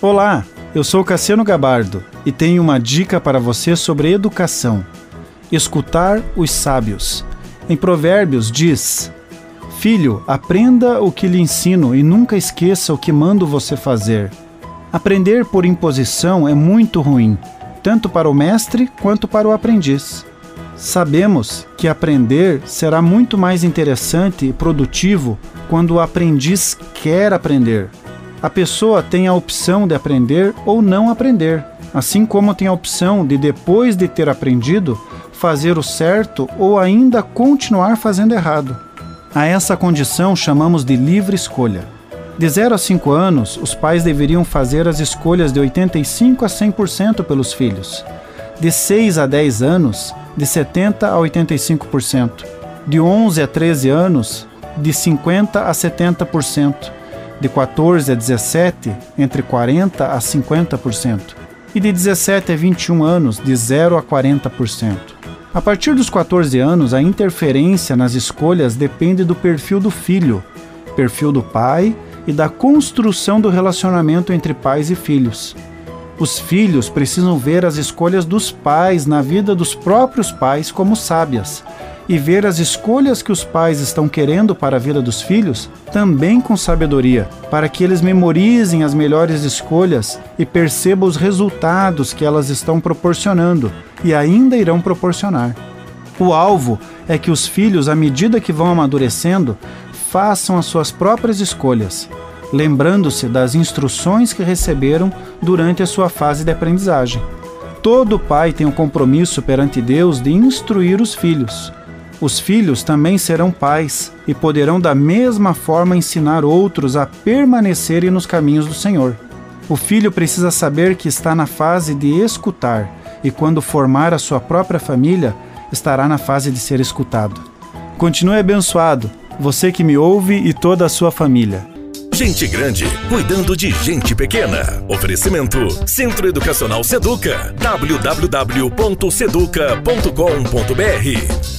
Olá, eu sou Cassiano Gabardo e tenho uma dica para você sobre educação. Escutar os sábios. Em Provérbios diz: Filho, aprenda o que lhe ensino e nunca esqueça o que mando você fazer. Aprender por imposição é muito ruim, tanto para o mestre quanto para o aprendiz. Sabemos que aprender será muito mais interessante e produtivo quando o aprendiz quer aprender. A pessoa tem a opção de aprender ou não aprender, assim como tem a opção de, depois de ter aprendido, fazer o certo ou ainda continuar fazendo errado. A essa condição chamamos de livre escolha. De 0 a 5 anos, os pais deveriam fazer as escolhas de 85 a 100% pelos filhos. De 6 a 10 anos, de 70 a 85%. De 11 a 13 anos, de 50 a 70% de 14 a 17, entre 40 a 50%, e de 17 a 21 anos, de 0 a 40%. A partir dos 14 anos, a interferência nas escolhas depende do perfil do filho, perfil do pai e da construção do relacionamento entre pais e filhos. Os filhos precisam ver as escolhas dos pais na vida dos próprios pais como sábias e ver as escolhas que os pais estão querendo para a vida dos filhos também com sabedoria, para que eles memorizem as melhores escolhas e percebam os resultados que elas estão proporcionando e ainda irão proporcionar. O alvo é que os filhos, à medida que vão amadurecendo, façam as suas próprias escolhas, lembrando-se das instruções que receberam durante a sua fase de aprendizagem. Todo pai tem o um compromisso perante Deus de instruir os filhos. Os filhos também serão pais e poderão da mesma forma ensinar outros a permanecerem nos caminhos do Senhor. O filho precisa saber que está na fase de escutar e, quando formar a sua própria família, estará na fase de ser escutado. Continue abençoado, você que me ouve e toda a sua família. Gente grande cuidando de gente pequena. Oferecimento Centro Educacional Seduca. www.seduca.com.br